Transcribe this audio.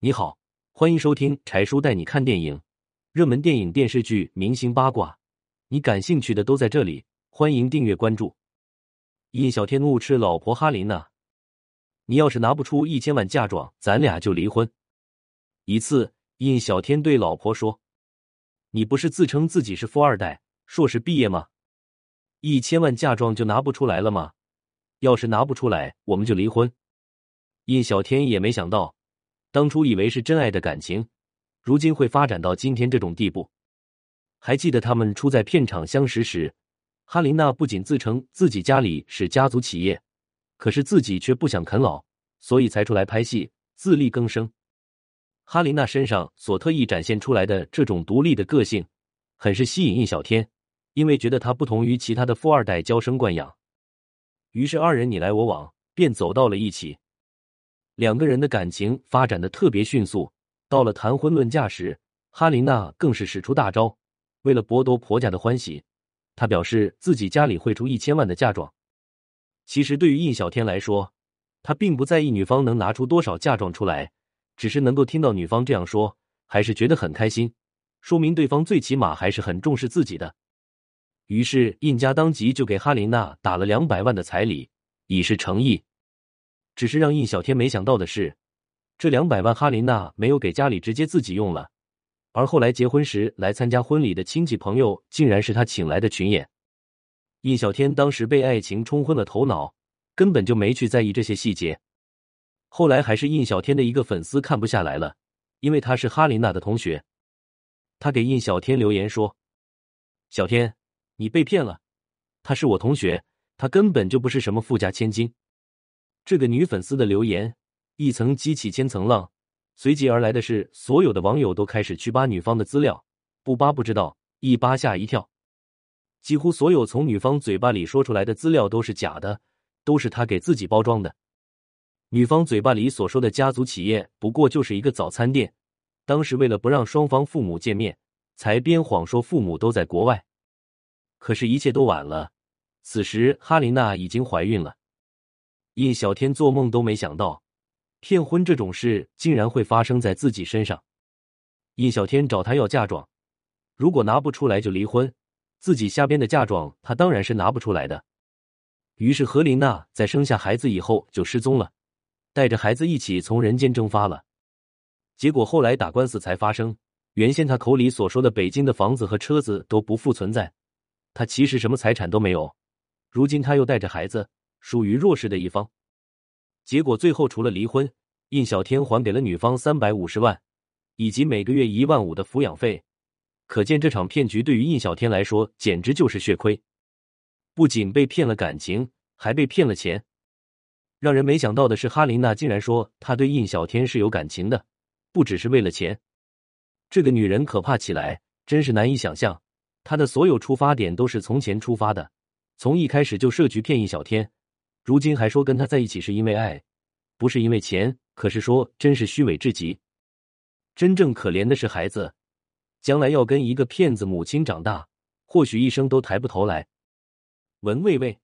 你好，欢迎收听柴叔带你看电影，热门电影、电视剧、明星八卦，你感兴趣的都在这里。欢迎订阅关注。印小天怒斥老婆哈林娜：“你要是拿不出一千万嫁妆，咱俩就离婚。”一次，印小天对老婆说：“你不是自称自己是富二代，硕士毕业吗？一千万嫁妆就拿不出来了吗？要是拿不出来，我们就离婚。”印小天也没想到，当初以为是真爱的感情，如今会发展到今天这种地步。还记得他们初在片场相识时，哈琳娜不仅自称自己家里是家族企业，可是自己却不想啃老，所以才出来拍戏自力更生。哈琳娜身上所特意展现出来的这种独立的个性，很是吸引印小天，因为觉得她不同于其他的富二代娇生惯养，于是二人你来我往，便走到了一起。两个人的感情发展的特别迅速，到了谈婚论嫁时，哈琳娜更是使出大招。为了博得婆家的欢喜，她表示自己家里会出一千万的嫁妆。其实对于印小天来说，他并不在意女方能拿出多少嫁妆出来，只是能够听到女方这样说，还是觉得很开心，说明对方最起码还是很重视自己的。于是印家当即就给哈琳娜打了两百万的彩礼，以示诚意。只是让印小天没想到的是，这两百万哈琳娜没有给家里直接自己用了，而后来结婚时来参加婚礼的亲戚朋友，竟然是他请来的群演。印小天当时被爱情冲昏了头脑，根本就没去在意这些细节。后来还是印小天的一个粉丝看不下来了，因为他是哈琳娜的同学，他给印小天留言说：“小天，你被骗了，他是我同学，他根本就不是什么富家千金。”这个女粉丝的留言一层激起千层浪，随即而来的是所有的网友都开始去扒女方的资料，不扒不知道，一扒吓一跳。几乎所有从女方嘴巴里说出来的资料都是假的，都是她给自己包装的。女方嘴巴里所说的家族企业不过就是一个早餐店，当时为了不让双方父母见面，才编谎说父母都在国外。可是，一切都晚了。此时，哈琳娜已经怀孕了。印小天做梦都没想到，骗婚这种事竟然会发生在自己身上。印小天找他要嫁妆，如果拿不出来就离婚。自己瞎编的嫁妆，他当然是拿不出来的。于是何琳娜在生下孩子以后就失踪了，带着孩子一起从人间蒸发了。结果后来打官司才发生，原先他口里所说的北京的房子和车子都不复存在，他其实什么财产都没有。如今他又带着孩子。属于弱势的一方，结果最后除了离婚，印小天还给了女方三百五十万，以及每个月一万五的抚养费。可见这场骗局对于印小天来说简直就是血亏，不仅被骗了感情，还被骗了钱。让人没想到的是，哈琳娜竟然说她对印小天是有感情的，不只是为了钱。这个女人可怕起来真是难以想象，她的所有出发点都是从钱出发的，从一开始就设局骗印小天。如今还说跟他在一起是因为爱，不是因为钱，可是说真是虚伪至极。真正可怜的是孩子，将来要跟一个骗子母亲长大，或许一生都抬不头来。文卫卫。